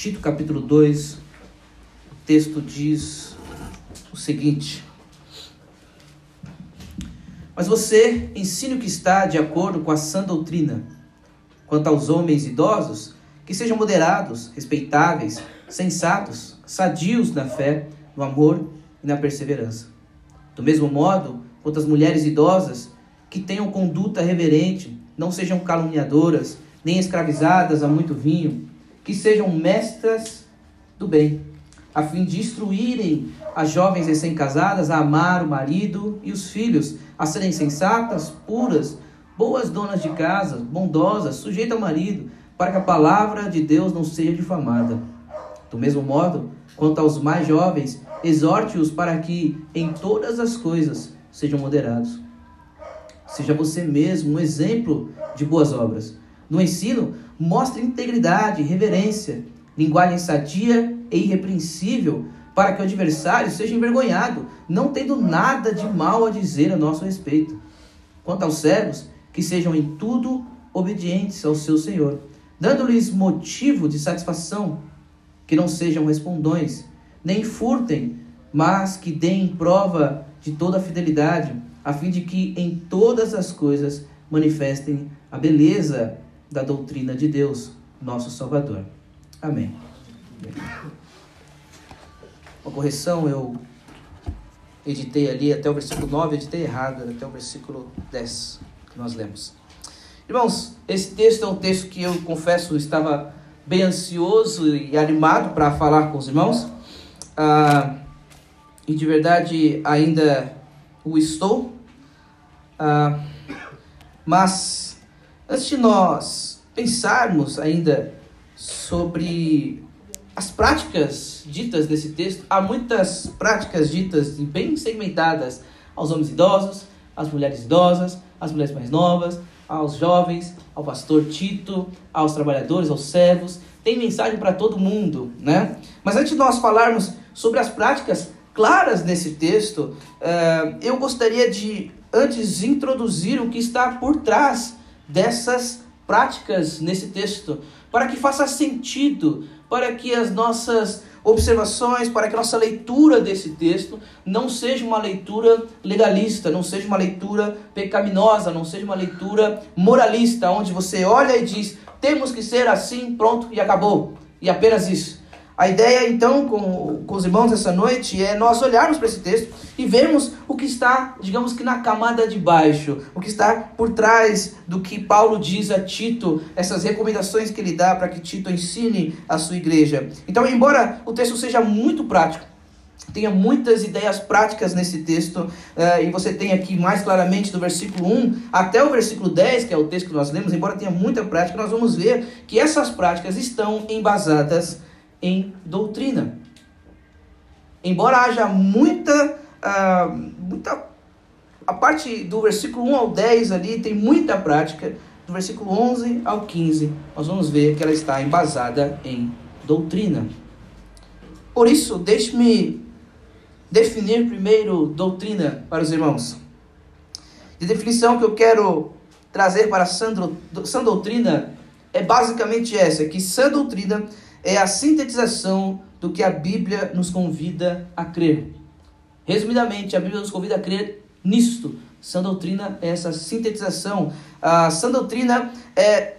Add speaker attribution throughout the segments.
Speaker 1: Tito capítulo 2, o texto diz o seguinte: Mas você ensine o que está de acordo com a sã doutrina. Quanto aos homens idosos, que sejam moderados, respeitáveis, sensatos, sadios na fé, no amor e na perseverança. Do mesmo modo, quanto às mulheres idosas, que tenham conduta reverente, não sejam caluniadoras, nem escravizadas a muito vinho, que sejam mestras do bem, a fim de instruírem as jovens recém-casadas a amar o marido e os filhos, a serem sensatas, puras, boas donas de casa, bondosas, sujeitas ao marido, para que a palavra de Deus não seja difamada. Do mesmo modo, quanto aos mais jovens, exorte-os para que em todas as coisas sejam moderados. Seja você mesmo um exemplo de boas obras. No ensino, mostre integridade, reverência, linguagem sadia e irrepreensível, para que o adversário seja envergonhado, não tendo nada de mal a dizer a nosso respeito. Quanto aos servos, que sejam em tudo obedientes ao seu Senhor, dando-lhes motivo de satisfação, que não sejam respondões, nem furtem, mas que deem prova de toda a fidelidade, a fim de que em todas as coisas manifestem a beleza da doutrina de Deus, nosso Salvador. Amém. Uma correção, eu editei ali até o versículo 9, editei errado, até o versículo 10 que nós lemos. Irmãos, esse texto é um texto que eu confesso estava bem ansioso e animado para falar com os irmãos. Ah, e de verdade ainda o estou. Ah, mas antes de nós pensarmos ainda sobre as práticas ditas nesse texto, há muitas práticas ditas e bem segmentadas aos homens idosos, às mulheres idosas, às mulheres mais novas, aos jovens, ao pastor Tito, aos trabalhadores, aos servos. Tem mensagem para todo mundo, né? Mas antes de nós falarmos sobre as práticas claras nesse texto, uh, eu gostaria de antes introduzir o que está por trás dessas práticas nesse texto, para que faça sentido, para que as nossas observações, para que a nossa leitura desse texto não seja uma leitura legalista, não seja uma leitura pecaminosa, não seja uma leitura moralista, onde você olha e diz: temos que ser assim, pronto e acabou, e apenas isso. A ideia, então, com, com os irmãos essa noite é nós olharmos para esse texto e vermos o que está, digamos que na camada de baixo, o que está por trás do que Paulo diz a Tito, essas recomendações que ele dá para que Tito ensine a sua igreja. Então, embora o texto seja muito prático, tenha muitas ideias práticas nesse texto, uh, e você tem aqui mais claramente do versículo 1 até o versículo 10, que é o texto que nós lemos, embora tenha muita prática, nós vamos ver que essas práticas estão embasadas em doutrina. Embora haja muita, uh, muita. A parte do versículo 1 ao 10 ali tem muita prática, do versículo 11 ao 15, nós vamos ver que ela está embasada em doutrina. Por isso, deixe-me definir primeiro doutrina para os irmãos. A definição que eu quero trazer para a sã doutrina é basicamente essa: que sã doutrina é a sintetização do que a Bíblia nos convida a crer. Resumidamente, a Bíblia nos convida a crer nisto. Sã doutrina é essa sintetização. A sã doutrina é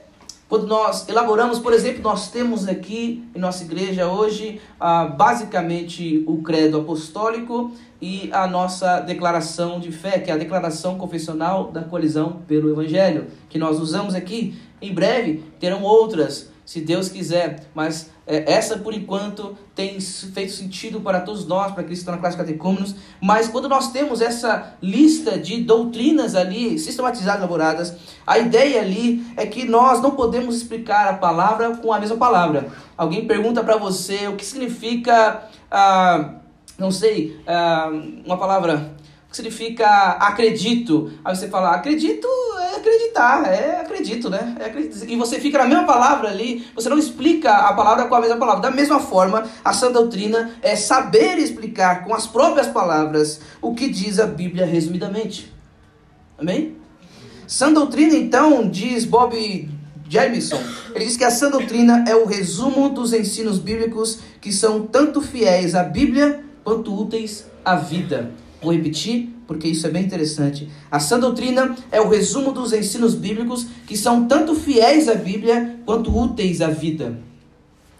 Speaker 1: quando nós elaboramos, por exemplo, nós temos aqui em nossa igreja hoje ah, basicamente o credo apostólico e a nossa declaração de fé, que é a declaração confessional da colisão pelo Evangelho, que nós usamos aqui. Em breve terão outras se Deus quiser. Mas é, essa, por enquanto, tem feito sentido para todos nós, para aqueles que estão na classe catecúmenos. Mas quando nós temos essa lista de doutrinas ali, sistematizadas, elaboradas, a ideia ali é que nós não podemos explicar a palavra com a mesma palavra. Alguém pergunta para você o que significa, ah, não sei, ah, uma palavra que significa acredito. Aí você fala, acredito é acreditar, é acredito, né? É acredito. E você fica na mesma palavra ali, você não explica a palavra com a mesma palavra. Da mesma forma, a sã doutrina é saber explicar com as próprias palavras o que diz a Bíblia resumidamente. Amém? Sã doutrina, então, diz Bob Jamison. Ele diz que a sã doutrina é o resumo dos ensinos bíblicos que são tanto fiéis à Bíblia quanto úteis à vida. Vou repetir, porque isso é bem interessante. A sã doutrina é o resumo dos ensinos bíblicos que são tanto fiéis à Bíblia quanto úteis à vida.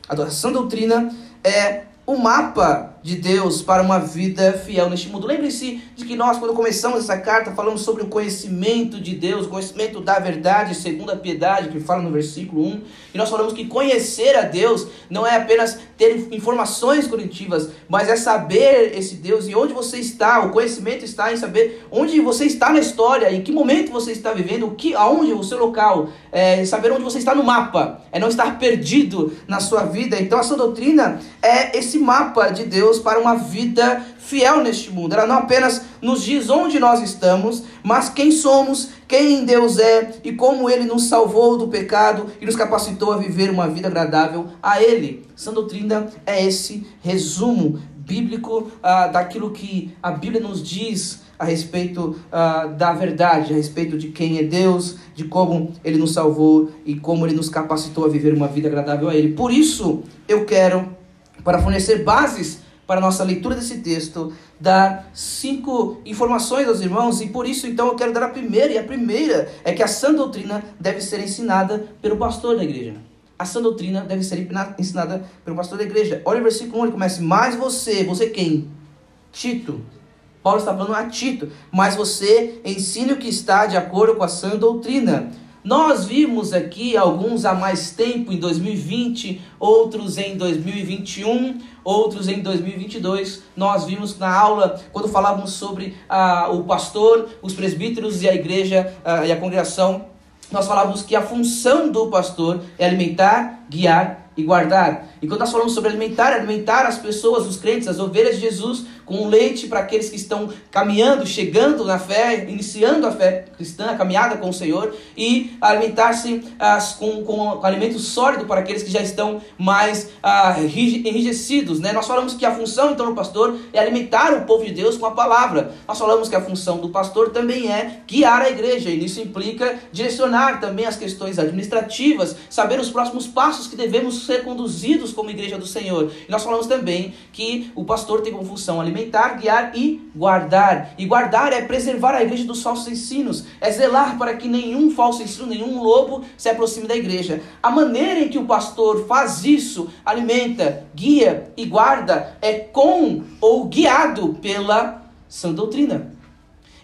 Speaker 1: A sã doutrina é o mapa de Deus para uma vida fiel neste mundo. Lembre-se de que nós, quando começamos essa carta, falamos sobre o conhecimento de Deus, o conhecimento da verdade, segundo a piedade, que fala no versículo 1. E nós falamos que conhecer a Deus não é apenas ter informações cognitivas, mas é saber esse Deus e onde você está. O conhecimento está em saber onde você está na história, em que momento você está vivendo, o que, aonde, o seu local, é saber onde você está no mapa, é não estar perdido na sua vida. Então, a sua doutrina é esse mapa de Deus Deus para uma vida fiel neste mundo. Ela não apenas nos diz onde nós estamos, mas quem somos, quem Deus é e como Ele nos salvou do pecado e nos capacitou a viver uma vida agradável a Ele. Essa doutrina é esse resumo bíblico ah, daquilo que a Bíblia nos diz a respeito ah, da verdade, a respeito de quem é Deus, de como Ele nos salvou e como Ele nos capacitou a viver uma vida agradável a Ele. Por isso, eu quero, para fornecer bases para a nossa leitura desse texto, dar cinco informações aos irmãos, e por isso então eu quero dar a primeira, e a primeira é que a sã doutrina deve ser ensinada pelo pastor da igreja. A sã doutrina deve ser ensinada pelo pastor da igreja. Olha o versículo 1, ele começa, mas você, você quem? Tito. Paulo está falando a Tito, mas você ensine o que está de acordo com a sã doutrina. Nós vimos aqui alguns há mais tempo, em 2020, outros em 2021, outros em 2022. Nós vimos na aula, quando falávamos sobre ah, o pastor, os presbíteros e a igreja ah, e a congregação, nós falávamos que a função do pastor é alimentar, guiar e guardar. E quando nós falamos sobre alimentar, alimentar as pessoas, os crentes, as ovelhas de Jesus, com leite para aqueles que estão caminhando, chegando na fé, iniciando a fé cristã, a caminhada com o Senhor, e alimentar-se com, com, com, alimento sólido para aqueles que já estão mais ah, enrijecidos. Né? Nós falamos que a função então do pastor é alimentar o povo de Deus com a palavra. Nós falamos que a função do pastor também é guiar a igreja, e isso implica direcionar também as questões administrativas, saber os próximos passos que devemos ser conduzidos como igreja do Senhor. E nós falamos também que o pastor tem como função alimentar alimentar, guiar e guardar. E guardar é preservar a igreja dos falsos ensinos, é zelar para que nenhum falso ensino, nenhum lobo se aproxime da igreja. A maneira em que o pastor faz isso, alimenta, guia e guarda, é com ou guiado pela sã doutrina.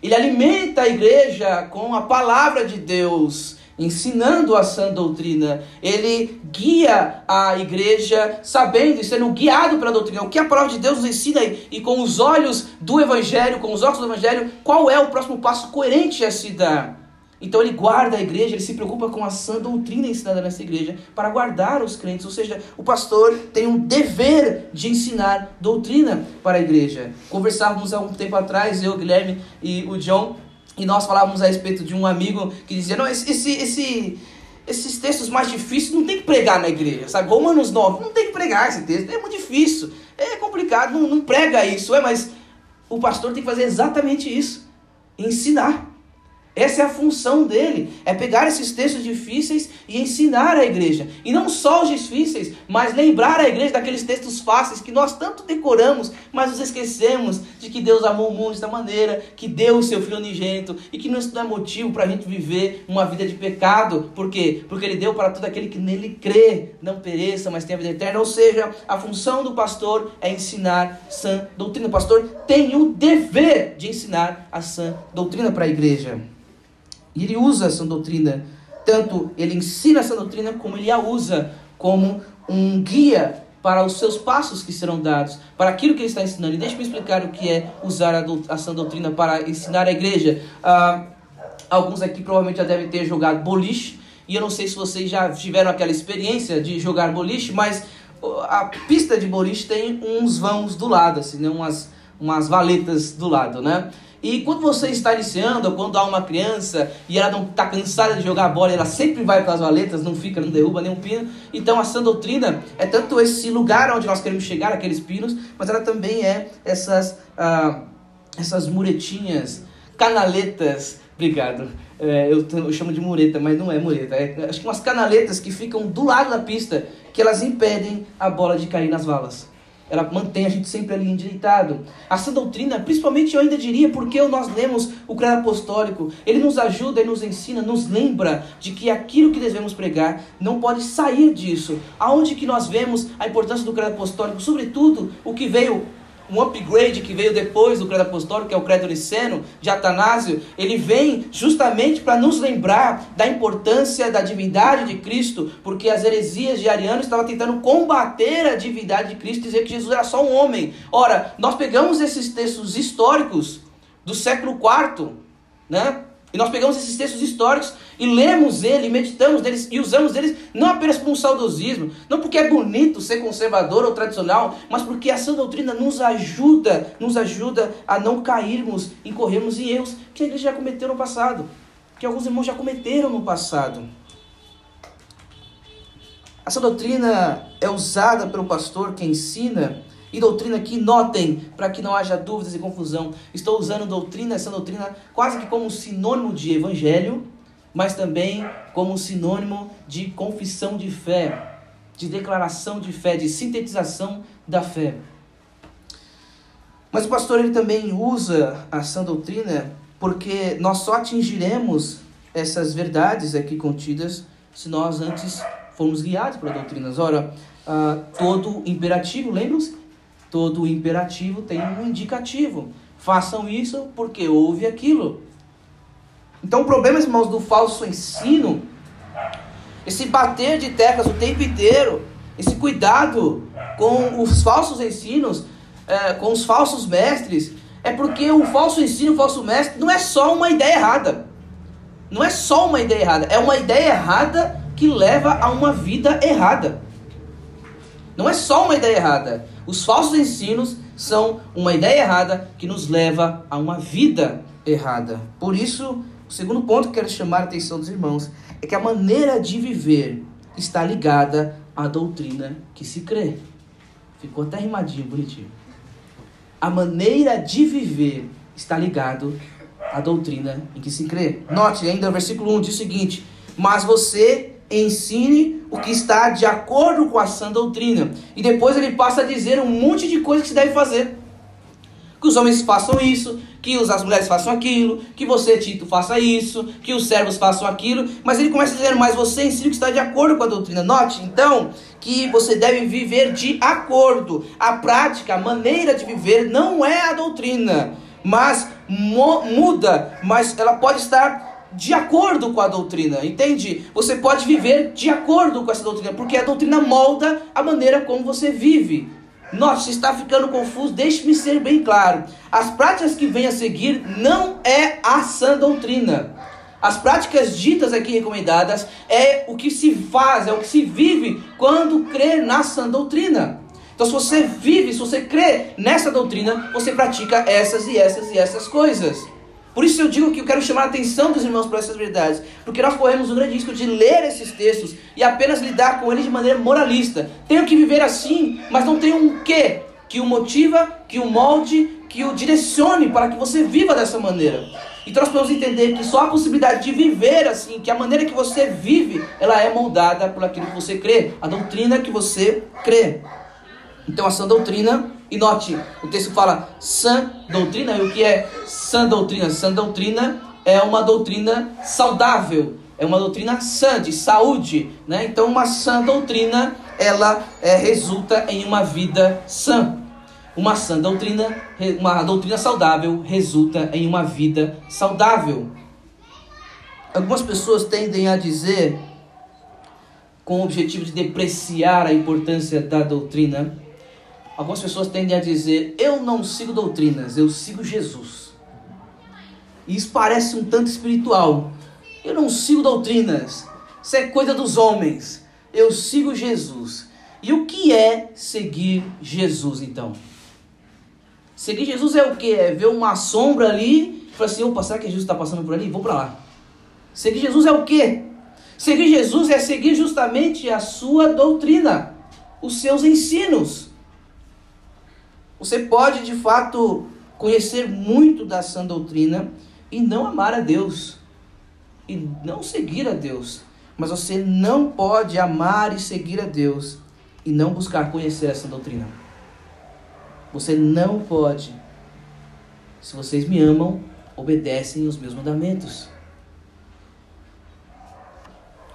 Speaker 1: Ele alimenta a igreja com a palavra de Deus ensinando a sã doutrina. Ele guia a igreja sabendo e sendo guiado pela doutrina. O que a palavra de Deus nos ensina e com os olhos do evangelho, com os olhos do evangelho, qual é o próximo passo coerente a se dar? Então ele guarda a igreja, ele se preocupa com a sã doutrina ensinada nessa igreja para guardar os crentes. Ou seja, o pastor tem um dever de ensinar doutrina para a igreja. Conversávamos há um tempo atrás, eu, Guilherme e o John, e nós falávamos a respeito de um amigo que dizia: não, esse, esse, esses textos mais difíceis não tem que pregar na igreja, sabe? Romanos 9, não tem que pregar esse texto, é muito difícil, é complicado, não, não prega isso, é, mas o pastor tem que fazer exatamente isso: ensinar. Essa é a função dele, é pegar esses textos difíceis e ensinar a igreja. E não só os difíceis, mas lembrar a igreja daqueles textos fáceis que nós tanto decoramos, mas nos esquecemos de que Deus amou o mundo desta maneira, que deu o seu filho unigênito e que isso não é motivo para a gente viver uma vida de pecado. Por quê? Porque ele deu para todo aquele que nele crê, não pereça, mas tenha vida eterna. Ou seja, a função do pastor é ensinar sã doutrina. O pastor tem o dever de ensinar a sã doutrina para a igreja. E ele usa essa doutrina, tanto ele ensina essa doutrina, como ele a usa como um guia para os seus passos que serão dados, para aquilo que ele está ensinando. E deixe-me explicar o que é usar a essa doutrina para ensinar a igreja. Ah, alguns aqui provavelmente já devem ter jogado boliche, e eu não sei se vocês já tiveram aquela experiência de jogar boliche, mas a pista de boliche tem uns vãos do lado, assim, né? umas, umas valetas do lado, né? E quando você está iniciando, ou quando há uma criança e ela não está cansada de jogar bola, ela sempre vai para as valetas, não fica, não derruba nenhum pino. Então a sã doutrina é tanto esse lugar onde nós queremos chegar, aqueles pinos, mas ela também é essas, ah, essas muretinhas, canaletas, obrigado, é, eu, eu, chamo de mureta, mas não é mureta. É, acho que umas canaletas que ficam do lado da pista, que elas impedem a bola de cair nas valas. Ela mantém a gente sempre ali endireitado. Essa doutrina, principalmente eu ainda diria, porque nós lemos o credo apostólico, ele nos ajuda e nos ensina, nos lembra de que aquilo que devemos pregar não pode sair disso. Aonde que nós vemos a importância do credo apostólico, sobretudo o que veio um upgrade que veio depois do credo apostólico, que é o credo niceno, de Atanásio, ele vem justamente para nos lembrar da importância da divindade de Cristo, porque as heresias de Ariano estavam tentando combater a divindade de Cristo, dizer que Jesus era só um homem. Ora, nós pegamos esses textos históricos do século IV, né? E nós pegamos esses textos históricos e lemos ele, meditamos deles e usamos eles não apenas como um saudosismo, não porque é bonito ser conservador ou tradicional, mas porque essa doutrina nos ajuda, nos ajuda a não cairmos, incorrermos em erros que a igreja já cometeu no passado, que alguns irmãos já cometeram no passado. Essa doutrina é usada pelo pastor que ensina e doutrina aqui, notem, para que não haja dúvidas e confusão. Estou usando doutrina, essa doutrina, quase que como um sinônimo de evangelho, mas também como sinônimo de confissão de fé, de declaração de fé, de sintetização da fé. Mas o pastor ele também usa a sã doutrina porque nós só atingiremos essas verdades aqui contidas se nós antes formos guiados por doutrinas. Ora, uh, todo imperativo, lembram-se? Todo imperativo tem um indicativo. Façam isso porque houve aquilo. Então, o problema, irmãos, do falso ensino, esse bater de teclas o tempo inteiro, esse cuidado com os falsos ensinos, é, com os falsos mestres, é porque o falso ensino, o falso mestre, não é só uma ideia errada. Não é só uma ideia errada, é uma ideia errada que leva a uma vida errada. Não é só uma ideia errada. Os falsos ensinos são uma ideia errada que nos leva a uma vida errada. Por isso, o segundo ponto que quero chamar a atenção dos irmãos é que a maneira de viver está ligada à doutrina que se crê. Ficou até rimadinho, bonitinho. A maneira de viver está ligado à doutrina em que se crê. Note ainda o versículo 1 diz o seguinte: Mas você ensine o que está de acordo com a sã doutrina. E depois ele passa a dizer um monte de coisas que se deve fazer. Que os homens façam isso, que as mulheres façam aquilo, que você, Tito, faça isso, que os servos façam aquilo. Mas ele começa dizendo, mas você ensina que está de acordo com a doutrina. Note, então, que você deve viver de acordo. A prática, a maneira de viver não é a doutrina, mas muda, mas ela pode estar de acordo com a doutrina, entende? Você pode viver de acordo com essa doutrina, porque a doutrina molda a maneira como você vive. Nossa, está ficando confuso, deixe-me ser bem claro. As práticas que vêm a seguir não é a sã doutrina. As práticas ditas aqui recomendadas é o que se faz, é o que se vive quando crê na sã doutrina. Então, se você vive, se você crê nessa doutrina, você pratica essas e essas e essas coisas. Por isso eu digo que eu quero chamar a atenção dos irmãos para essas verdades, porque nós corremos o grande risco de ler esses textos e apenas lidar com eles de maneira moralista. Tenho que viver assim, mas não tem um quê que o motiva, que o molde, que o direcione para que você viva dessa maneira. Então nós podemos entender que só a possibilidade de viver assim, que a maneira que você vive, ela é moldada por aquilo que você crê, a doutrina que você crê. Então a sã doutrina, e note, o texto fala sã doutrina, e o que é sã doutrina? Sã doutrina é uma doutrina saudável, é uma doutrina sã, de saúde, né? Então uma sã doutrina, ela é, resulta em uma vida sã. Uma sã doutrina, uma doutrina saudável resulta em uma vida saudável. Algumas pessoas tendem a dizer, com o objetivo de depreciar a importância da doutrina, Algumas pessoas tendem a dizer: Eu não sigo doutrinas, eu sigo Jesus. E isso parece um tanto espiritual. Eu não sigo doutrinas, isso é coisa dos homens. Eu sigo Jesus. E o que é seguir Jesus então? Seguir Jesus é o que? É ver uma sombra ali e falar assim: opa, será que Jesus está passando por ali? Vou para lá. Seguir Jesus é o que? Seguir Jesus é seguir justamente a sua doutrina, os seus ensinos. Você pode de fato conhecer muito da sã doutrina e não amar a Deus. e não seguir a Deus. Mas você não pode amar e seguir a Deus e não buscar conhecer essa doutrina. Você não pode. Se vocês me amam, obedecem os meus mandamentos.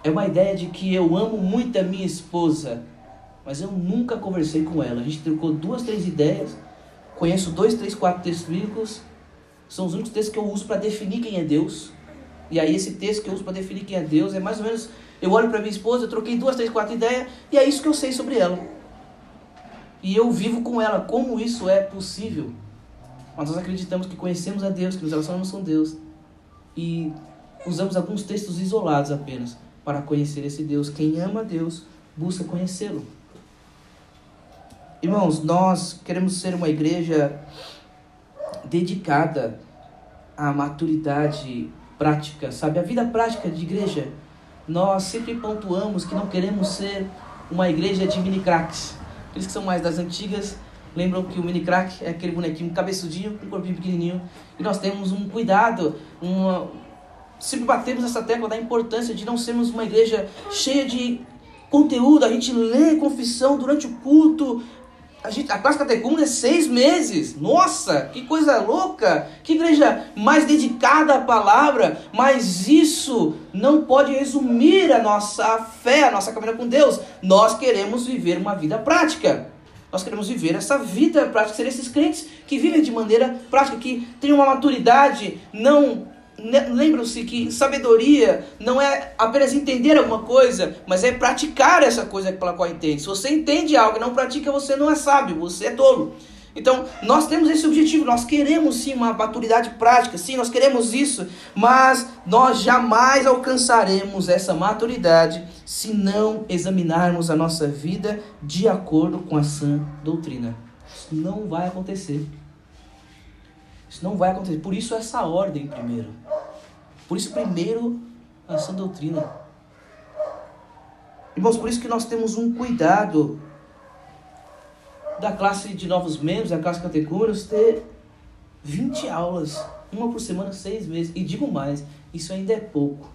Speaker 1: É uma ideia de que eu amo muito a minha esposa, mas eu nunca conversei com ela. A gente trocou duas, três ideias. Conheço dois, três, quatro textos bíblicos. São os únicos textos que eu uso para definir quem é Deus. E aí esse texto que eu uso para definir quem é Deus é mais ou menos, eu olho para minha esposa, eu troquei duas, três, quatro ideias e é isso que eu sei sobre ela. E eu vivo com ela. Como isso é possível? Mas nós acreditamos que conhecemos a Deus, que nos relacionamos com Deus. E usamos alguns textos isolados apenas para conhecer esse Deus. Quem ama Deus busca conhecê-lo. Irmãos, nós queremos ser uma igreja dedicada à maturidade prática, sabe? A vida prática de igreja, nós sempre pontuamos que não queremos ser uma igreja de mini cracks. Aqueles que são mais das antigas lembram que o mini crack é aquele bonequinho cabeçudinho com um corpinho pequenininho. E nós temos um cuidado, uma... sempre batemos essa tecla da importância de não sermos uma igreja cheia de conteúdo. A gente lê confissão durante o culto, a, gente, a classe catecúmena é seis meses. Nossa, que coisa louca! Que igreja mais dedicada à palavra. Mas isso não pode resumir a nossa fé, a nossa caminhada com Deus. Nós queremos viver uma vida prática. Nós queremos viver essa vida prática, ser esses crentes que vivem de maneira prática, que têm uma maturidade não Lembram-se que sabedoria não é apenas entender alguma coisa, mas é praticar essa coisa pela qual entende. Se você entende algo e não pratica, você não é sábio, você é tolo. Então, nós temos esse objetivo, nós queremos sim uma maturidade prática, sim, nós queremos isso, mas nós jamais alcançaremos essa maturidade se não examinarmos a nossa vida de acordo com a sã doutrina. Isso não vai acontecer. Isso não vai acontecer. Por isso essa ordem primeiro. Por isso primeiro a sã doutrina. Irmãos, por isso que nós temos um cuidado da classe de novos membros, da classe catecúmenos, ter 20 aulas, uma por semana, seis meses. E digo mais, isso ainda é pouco.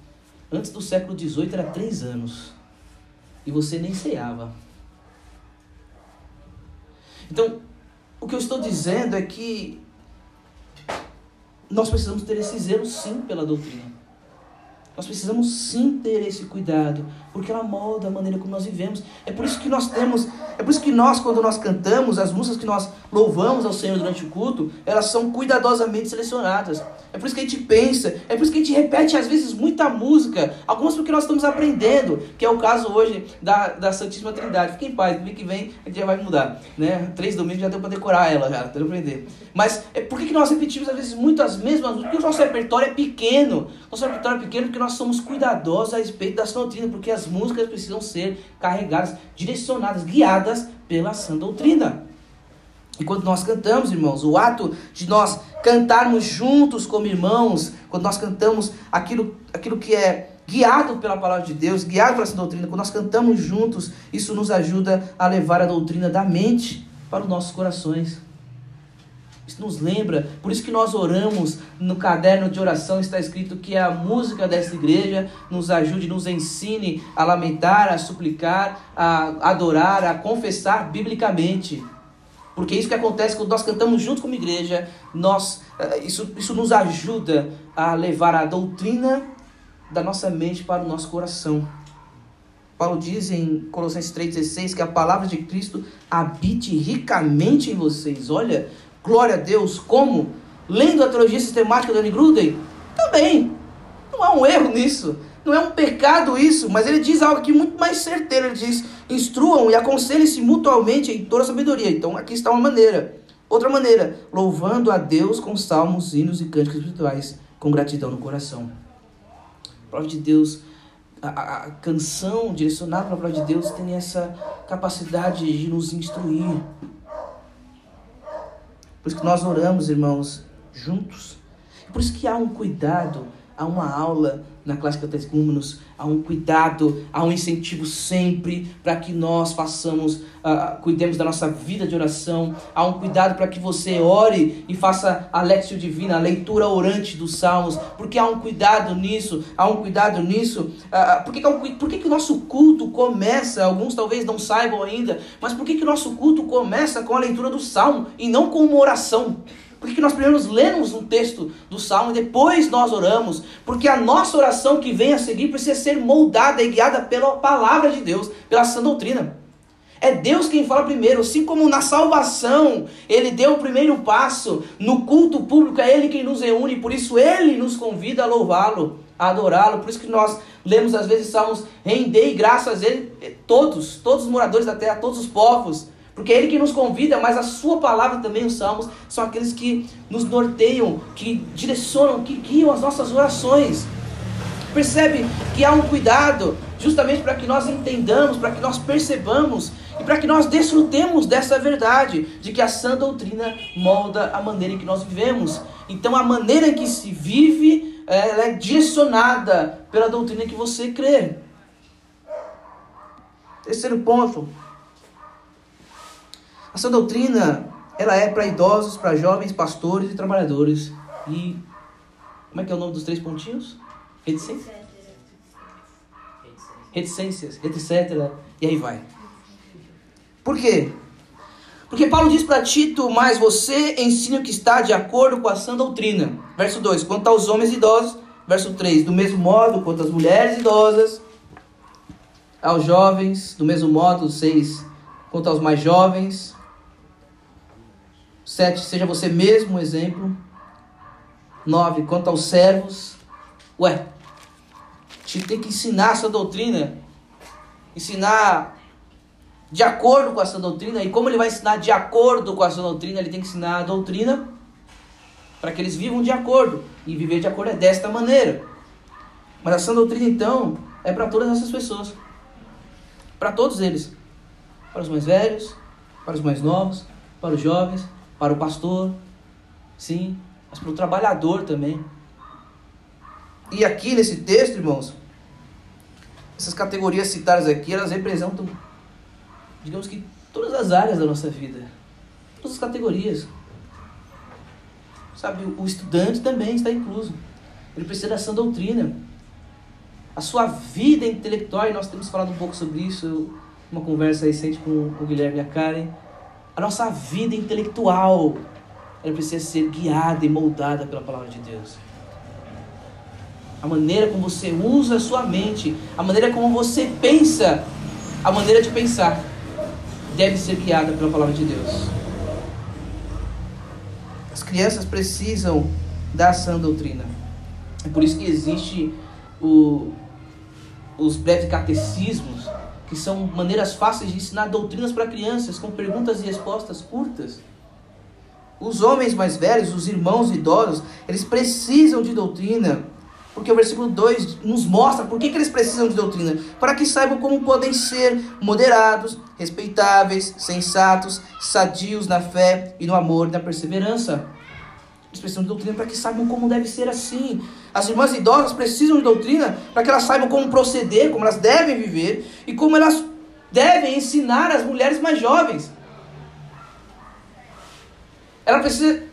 Speaker 1: Antes do século XVIII era três anos. E você nem ceava. Então, o que eu estou dizendo é que nós precisamos ter esse zelo sim pela doutrina. Nós precisamos sim ter esse cuidado, porque ela molda a maneira como nós vivemos. É por isso que nós temos, é por isso que nós, quando nós cantamos, as músicas que nós louvamos ao Senhor durante o culto, elas são cuidadosamente selecionadas. É por isso que a gente pensa, é por isso que a gente repete às vezes muita música, algumas porque nós estamos aprendendo, que é o caso hoje da, da Santíssima Trindade. Fique em paz, domingo que vem a gente já vai mudar. Né? Três domingos já deu para decorar ela, já, para aprender. Mas é por que nós repetimos às vezes muito as mesmas músicas? Porque o nosso repertório é pequeno. Nosso repertório é pequeno porque nós somos cuidadosos a respeito da doutrina, porque as músicas precisam ser carregadas, direcionadas, guiadas pela sã doutrina. E quando nós cantamos, irmãos, o ato de nós cantarmos juntos como irmãos, quando nós cantamos aquilo, aquilo que é guiado pela palavra de Deus, guiado pela sã doutrina, quando nós cantamos juntos, isso nos ajuda a levar a doutrina da mente para os nossos corações. Isso nos lembra, por isso que nós oramos no caderno de oração, está escrito que a música dessa igreja nos ajude, nos ensine a lamentar, a suplicar, a adorar, a confessar biblicamente. Porque isso que acontece quando nós cantamos junto como igreja, nós, eh, isso, isso nos ajuda a levar a doutrina da nossa mente para o nosso coração. Paulo diz em Colossenses 3,16 que a palavra de Cristo habite ricamente em vocês. Olha, Glória a Deus. Como? Lendo a teologia sistemática do Annie Gruden? Também. Não há um erro nisso. Não é um pecado isso, mas ele diz algo aqui muito mais certeiro. Ele diz: instruam e aconselhem-se mutualmente em toda a sabedoria. Então aqui está uma maneira. Outra maneira, louvando a Deus com salmos, hinos e cânticos espirituais, com gratidão no coração. A palavra de Deus, a, a, a canção direcionada para a palavra de Deus tem essa capacidade de nos instruir, por isso que nós oramos, irmãos, juntos. Por isso que há um cuidado há uma aula na classe Catecúmenos, há um cuidado, há um incentivo sempre para que nós façamos, uh, cuidemos da nossa vida de oração, há um cuidado para que você ore e faça a Divina, a leitura orante dos Salmos, porque há um cuidado nisso, há um cuidado nisso. Uh, por que, que, é por que, que o nosso culto começa, alguns talvez não saibam ainda, mas por que, que o nosso culto começa com a leitura do Salmo e não com uma oração? Por que nós primeiro lemos um texto do Salmo e depois nós oramos? Porque a nossa oração que vem a seguir precisa ser moldada e guiada pela palavra de Deus, pela sã doutrina. É Deus quem fala primeiro, assim como na salvação, Ele deu o primeiro passo, no culto público é Ele quem nos reúne, por isso Ele nos convida a louvá-lo, a adorá-lo, por isso que nós lemos às vezes salmos, rendei graças a Ele, todos, todos os moradores da terra, todos os povos, porque é Ele que nos convida, mas a Sua palavra também, os salmos, são aqueles que nos norteiam, que direcionam, que guiam as nossas orações. Percebe que há um cuidado, justamente para que nós entendamos, para que nós percebamos e para que nós desfrutemos dessa verdade, de que a sã doutrina molda a maneira em que nós vivemos. Então, a maneira em que se vive, ela é direcionada pela doutrina que você crê. Terceiro ponto, essa doutrina, ela é para idosos, para jovens, pastores e trabalhadores. E como é que é o nome dos três pontinhos? Reticências? Reticências, etc. E aí vai. Por quê? Porque Paulo diz para Tito, mas você ensina o que está de acordo com a sã doutrina. Verso 2, quanto aos homens idosos. Verso 3, do mesmo modo quanto às mulheres idosas. Aos jovens, do mesmo modo, 6, quanto aos mais jovens. 7. Seja você mesmo um exemplo. 9. Quanto aos servos. Ué, a gente tem que ensinar essa doutrina. Ensinar de acordo com essa doutrina. E como ele vai ensinar de acordo com essa doutrina, ele tem que ensinar a doutrina para que eles vivam de acordo. E viver de acordo é desta maneira. Mas essa doutrina, então, é para todas essas pessoas. Para todos eles. Para os mais velhos, para os mais novos, para os jovens, para o pastor, sim, mas para o trabalhador também. E aqui nesse texto, irmãos, essas categorias citadas aqui, elas representam, digamos que, todas as áreas da nossa vida. Todas as categorias. Sabe, o estudante também está incluso. Ele precisa dessa doutrina. A sua vida intelectual, e nós temos falado um pouco sobre isso, uma conversa recente com o Guilherme e a Karen a nossa vida intelectual ela precisa ser guiada e moldada pela palavra de Deus. A maneira como você usa a sua mente, a maneira como você pensa, a maneira de pensar deve ser guiada pela palavra de Deus. As crianças precisam da sã doutrina. É por isso que existe o, os breves catecismos que são maneiras fáceis de ensinar doutrinas para crianças, com perguntas e respostas curtas. Os homens mais velhos, os irmãos idosos, eles precisam de doutrina, porque o versículo 2 nos mostra por que, que eles precisam de doutrina. Para que saibam como podem ser moderados, respeitáveis, sensatos, sadios na fé e no amor e na perseverança. Precisam de doutrina para que saibam como deve ser assim. As irmãs idosas precisam de doutrina para que elas saibam como proceder, como elas devem viver e como elas devem ensinar as mulheres mais jovens. Ela precisa,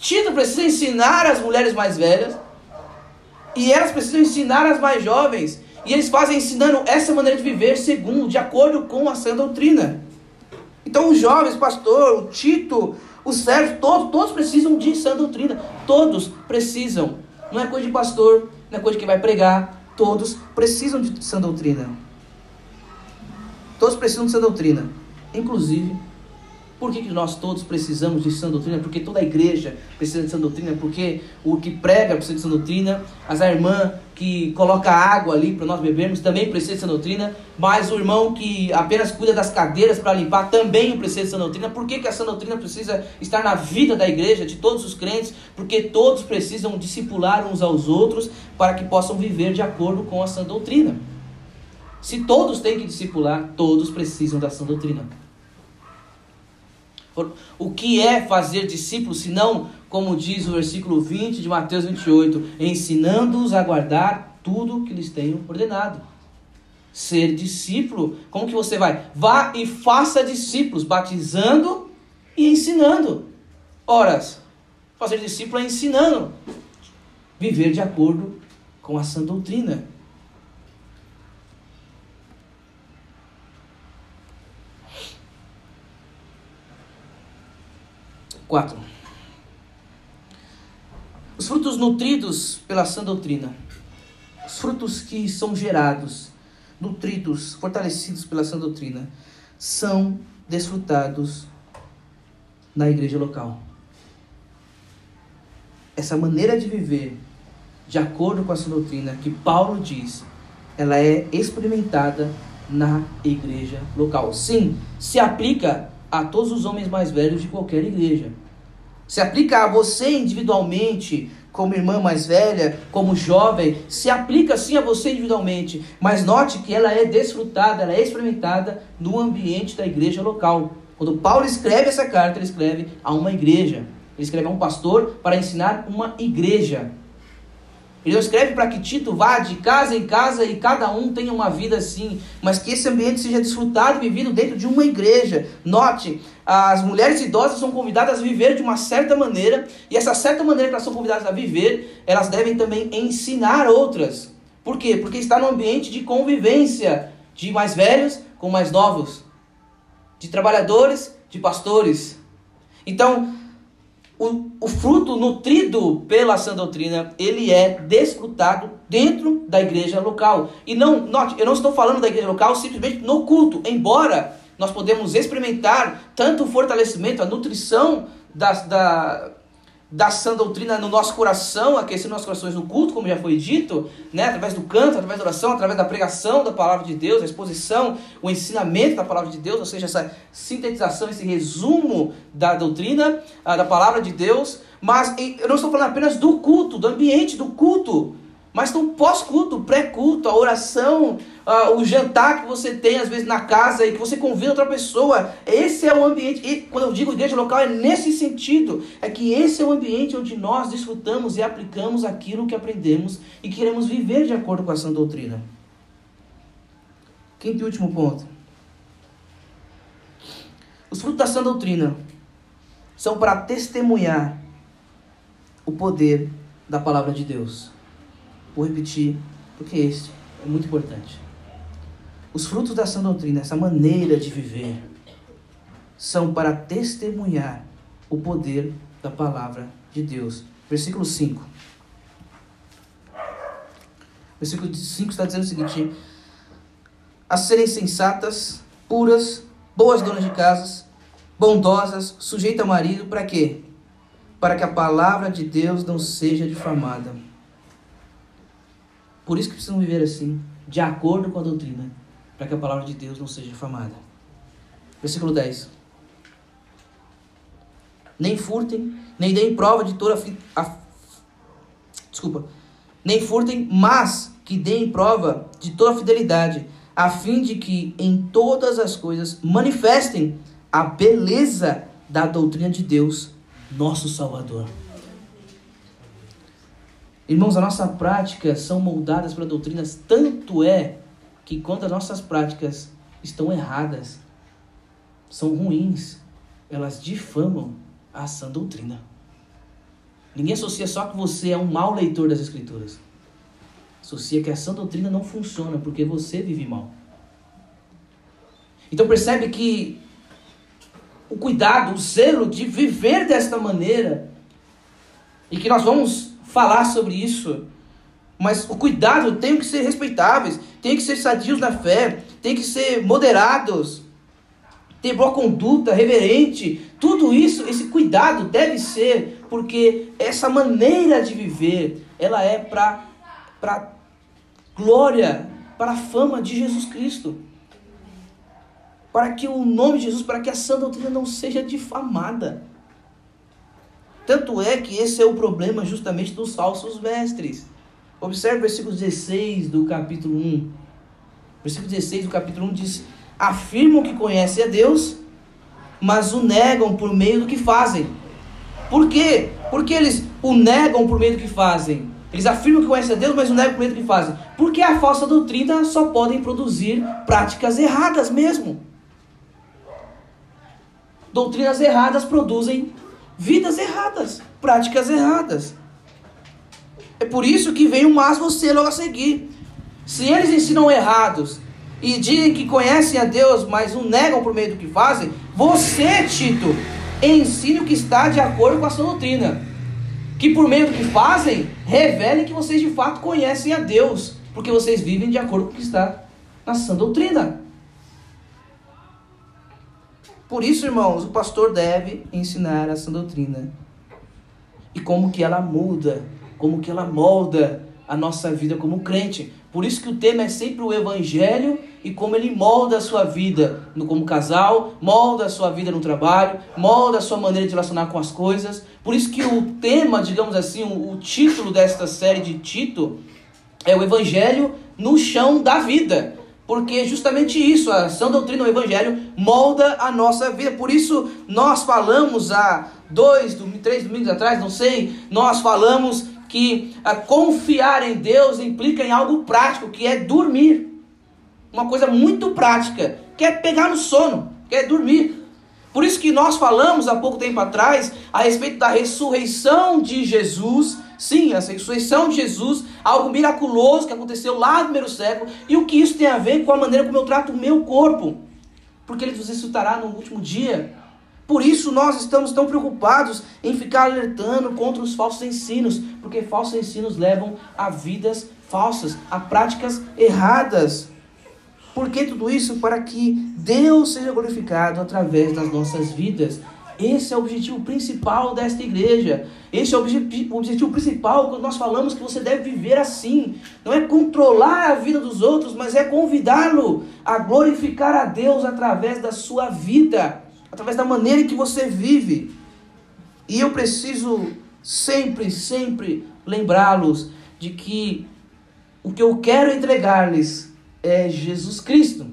Speaker 1: Tito precisa ensinar as mulheres mais velhas e elas precisam ensinar as mais jovens. E eles fazem ensinando essa maneira de viver segundo, de acordo com a sã doutrina. Então os jovens, pastor, o Tito, os servos, todos, todos precisam de sã doutrina. Todos precisam. Não é coisa de pastor, não é coisa de quem vai pregar. Todos precisam de sã doutrina. Todos precisam de sã doutrina. Inclusive por que, que nós todos precisamos de sã doutrina? Porque toda a igreja precisa de sã doutrina, porque o que prega precisa de sã doutrina, as a irmã que coloca água ali para nós bebermos também precisa de sã doutrina, mas o irmão que apenas cuida das cadeiras para limpar também precisa de sã doutrina. Por que, que a sã doutrina precisa estar na vida da igreja, de todos os crentes? Porque todos precisam discipular uns aos outros para que possam viver de acordo com a sã doutrina. Se todos têm que discipular, todos precisam da sã doutrina. O que é fazer discípulos, se não, como diz o versículo 20 de Mateus 28, ensinando-os a guardar tudo que lhes tenho ordenado. Ser discípulo, como que você vai? Vá e faça discípulos, batizando e ensinando. Horas, fazer discípulo é ensinando. Viver de acordo com a sã doutrina. 4. Os frutos nutridos pela sã doutrina, os frutos que são gerados, nutridos, fortalecidos pela sã doutrina, são desfrutados na igreja local. Essa maneira de viver, de acordo com a sã doutrina, que Paulo diz, ela é experimentada na igreja local. Sim, se aplica a todos os homens mais velhos de qualquer igreja. Se aplica a você individualmente, como irmã mais velha, como jovem, se aplica sim a você individualmente, mas note que ela é desfrutada, ela é experimentada no ambiente da igreja local. Quando Paulo escreve essa carta, ele escreve a uma igreja. Ele escreve a um pastor para ensinar uma igreja. Ele não escreve para que Tito vá de casa em casa e cada um tenha uma vida assim, mas que esse ambiente seja desfrutado e vivido dentro de uma igreja. Note, as mulheres idosas são convidadas a viver de uma certa maneira, e essa certa maneira que elas são convidadas a viver, elas devem também ensinar outras. Por quê? Porque está no ambiente de convivência de mais velhos com mais novos, de trabalhadores, de pastores. Então, o, o fruto nutrido pela sã doutrina, ele é desfrutado dentro da igreja local. E não, note, eu não estou falando da igreja local simplesmente no culto, embora nós podemos experimentar tanto o fortalecimento, a nutrição das, da, da sã doutrina no nosso coração, aquecer nossos corações no culto, como já foi dito, né? através do canto, através da oração, através da pregação da palavra de Deus, a exposição, o ensinamento da palavra de Deus, ou seja, essa sintetização, esse resumo da doutrina, da palavra de Deus. Mas eu não estou falando apenas do culto, do ambiente do culto, mas no pós-culto, pré-culto, a oração, uh, o jantar que você tem às vezes na casa e que você convida outra pessoa. Esse é o ambiente. E quando eu digo igreja local, é nesse sentido. É que esse é o ambiente onde nós desfrutamos e aplicamos aquilo que aprendemos e queremos viver de acordo com a sã doutrina. Quinto e último ponto. Os frutos da sã doutrina são para testemunhar o poder da palavra de Deus. Vou repetir, porque esse é muito importante. Os frutos sã doutrina, essa maneira de viver, são para testemunhar o poder da palavra de Deus. Versículo 5. Versículo 5 está dizendo o seguinte: a serem sensatas, puras, boas donas de casas, bondosas, sujeitas ao marido, para quê? Para que a palavra de Deus não seja difamada. Por isso que precisam viver assim, de acordo com a doutrina, para que a palavra de Deus não seja difamada. Versículo 10. Nem furtem, nem deem prova de toda a, desculpa, nem furtem, mas que deem prova de toda a fidelidade, a fim de que em todas as coisas manifestem a beleza da doutrina de Deus, nosso Salvador. Irmãos, a nossa prática são moldadas para doutrinas, tanto é que quando as nossas práticas estão erradas, são ruins, elas difamam a sã doutrina. Ninguém associa só que você é um mau leitor das Escrituras. Associa que a sã doutrina não funciona porque você vive mal. Então percebe que o cuidado, o zelo de viver desta maneira, e que nós vamos falar sobre isso. Mas o cuidado tem que ser respeitáveis, tem que ser sadios na fé, tem que ser moderados, ter boa conduta, reverente. Tudo isso, esse cuidado deve ser, porque essa maneira de viver, ela é para para glória, para a fama de Jesus Cristo. Para que o nome de Jesus, para que a sã doutrina não seja difamada. Tanto é que esse é o problema justamente dos falsos mestres. Observe o versículo 16 do capítulo 1. Versículo 16 do capítulo 1 diz: Afirmam que conhecem a Deus, mas o negam por meio do que fazem. Por quê? Porque eles o negam por meio do que fazem. Eles afirmam que conhecem a Deus, mas o negam por meio do que fazem. Porque a falsa doutrina só podem produzir práticas erradas mesmo. Doutrinas erradas produzem vidas erradas, práticas erradas. É por isso que vem o mas você logo a seguir. Se eles ensinam errados e dizem que conhecem a Deus, mas o negam por meio do que fazem, você, Tito, ensine o que está de acordo com a sua doutrina. Que por meio do que fazem, revele que vocês de fato conhecem a Deus, porque vocês vivem de acordo com o que está na sã doutrina. Por isso, irmãos, o pastor deve ensinar a sã doutrina. E como que ela muda, como que ela molda a nossa vida como crente. Por isso que o tema é sempre o evangelho e como ele molda a sua vida no, como casal, molda a sua vida no trabalho, molda a sua maneira de relacionar com as coisas. Por isso que o tema, digamos assim, o, o título desta série de Tito é o evangelho no chão da vida. Porque justamente isso, a ação doutrina do Evangelho molda a nossa vida. Por isso nós falamos há dois, três domingos atrás, não sei, nós falamos que a confiar em Deus implica em algo prático, que é dormir. Uma coisa muito prática, que é pegar no sono, que é dormir. Por isso que nós falamos há pouco tempo atrás a respeito da ressurreição de Jesus. Sim, a ressurreição de Jesus, algo miraculoso que aconteceu lá no primeiro século. E o que isso tem a ver com a maneira como eu trato o meu corpo? Porque ele nos ressuscitará no último dia. Por isso nós estamos tão preocupados em ficar alertando contra os falsos ensinos, porque falsos ensinos levam a vidas falsas, a práticas erradas. Por que tudo isso? Para que Deus seja glorificado através das nossas vidas. Esse é o objetivo principal desta igreja. Esse é o objetivo, principal quando nós falamos que você deve viver assim. Não é controlar a vida dos outros, mas é convidá-lo a glorificar a Deus através da sua vida através da maneira que você vive. E eu preciso sempre, sempre lembrá-los de que o que eu quero entregar-lhes é Jesus Cristo.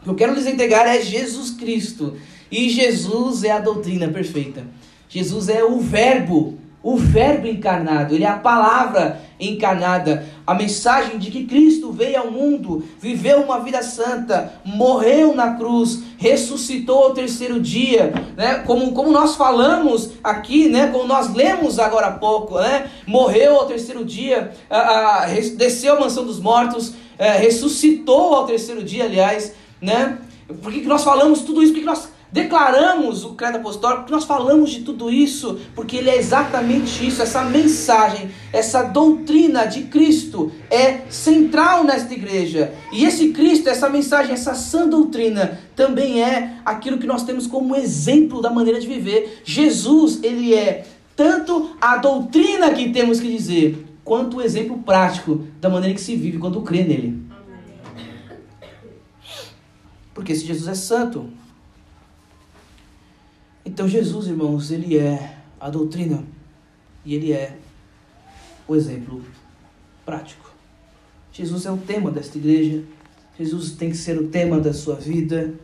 Speaker 1: O que eu quero lhes entregar é Jesus Cristo. E Jesus é a doutrina perfeita. Jesus é o Verbo o Verbo encarnado, ele é a palavra encarnada, a mensagem de que Cristo veio ao mundo, viveu uma vida santa, morreu na cruz, ressuscitou ao terceiro dia, né? Como, como nós falamos aqui, né? Como nós lemos agora há pouco, né? Morreu ao terceiro dia, a, a, desceu à mansão dos mortos, é, ressuscitou ao terceiro dia, aliás, né? Por que, que nós falamos tudo isso? Por que, que nós declaramos o credo apostólico, porque nós falamos de tudo isso, porque ele é exatamente isso, essa mensagem, essa doutrina de Cristo é central nesta igreja. E esse Cristo, essa mensagem, essa sã doutrina também é aquilo que nós temos como exemplo da maneira de viver. Jesus, ele é tanto a doutrina que temos que dizer, quanto o exemplo prático da maneira que se vive quando crê nele. Porque se Jesus é santo, então Jesus, irmãos, ele é a doutrina e ele é o exemplo prático. Jesus é o tema desta igreja. Jesus tem que ser o tema da sua vida.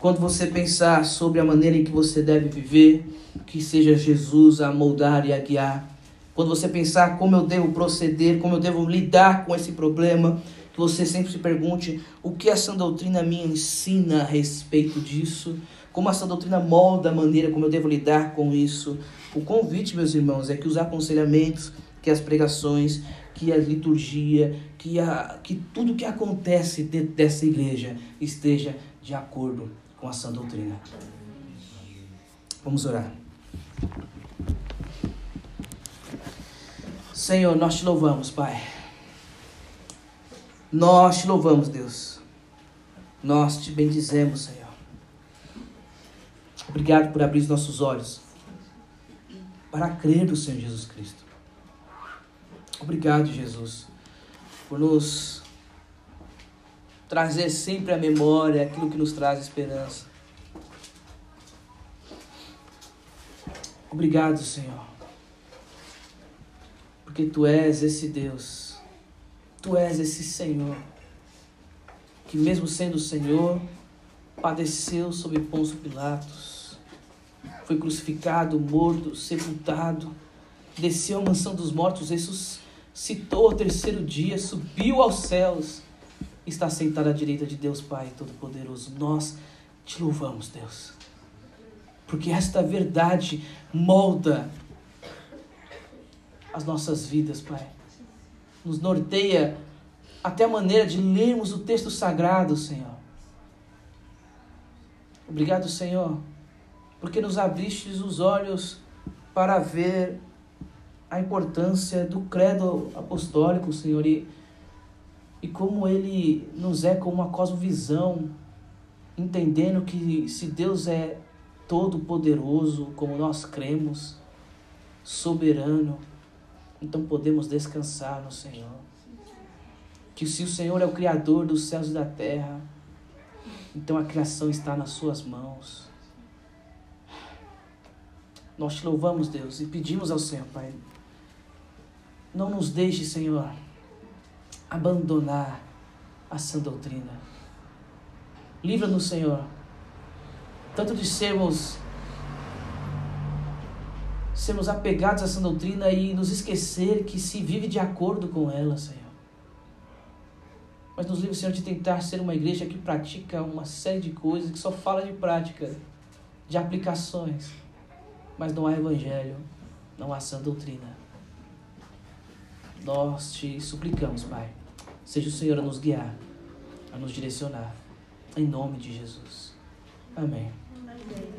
Speaker 1: Quando você pensar sobre a maneira em que você deve viver, que seja Jesus a moldar e a guiar. Quando você pensar como eu devo proceder, como eu devo lidar com esse problema, que você sempre se pergunte o que essa doutrina me ensina a respeito disso como essa doutrina molda a maneira como eu devo lidar com isso. O convite, meus irmãos, é que os aconselhamentos, que as pregações, que a liturgia, que, a, que tudo que acontece dentro dessa igreja esteja de acordo com a sã doutrina. Vamos orar. Senhor, nós te louvamos, Pai. Nós te louvamos, Deus. Nós te bendizemos, Senhor. Obrigado por abrir os nossos olhos para crer no Senhor Jesus Cristo. Obrigado, Jesus, por nos trazer sempre à memória aquilo que nos traz esperança. Obrigado, Senhor, porque Tu és esse Deus, Tu és esse Senhor, que mesmo sendo Senhor, padeceu sob Pôncio Pilatos, foi crucificado, morto, sepultado, desceu à mansão dos mortos, ressuscitou ao terceiro dia, subiu aos céus, está sentado à direita de Deus Pai Todo-Poderoso. Nós te louvamos, Deus, porque esta verdade molda as nossas vidas, Pai. Nos norteia até a maneira de lermos o texto sagrado, Senhor. Obrigado, Senhor, porque nos abristes os olhos para ver a importância do credo apostólico, Senhor, e, e como ele nos é como uma cosmovisão, entendendo que se Deus é todo-poderoso, como nós cremos, soberano, então podemos descansar no Senhor. Que se o Senhor é o Criador dos céus e da terra, então a criação está nas Suas mãos. Nós te louvamos, Deus, e pedimos ao Senhor, Pai, não nos deixe, Senhor, abandonar a sã doutrina. Livra-nos, Senhor, tanto de sermos sermos apegados a essa doutrina e nos esquecer que se vive de acordo com ela, Senhor. Mas nos livre, Senhor, de tentar ser uma igreja que pratica uma série de coisas, que só fala de prática, de aplicações, mas não há evangelho, não há sã doutrina. Nós te suplicamos, Pai, seja o Senhor a nos guiar, a nos direcionar, em nome de Jesus. Amém. Amém.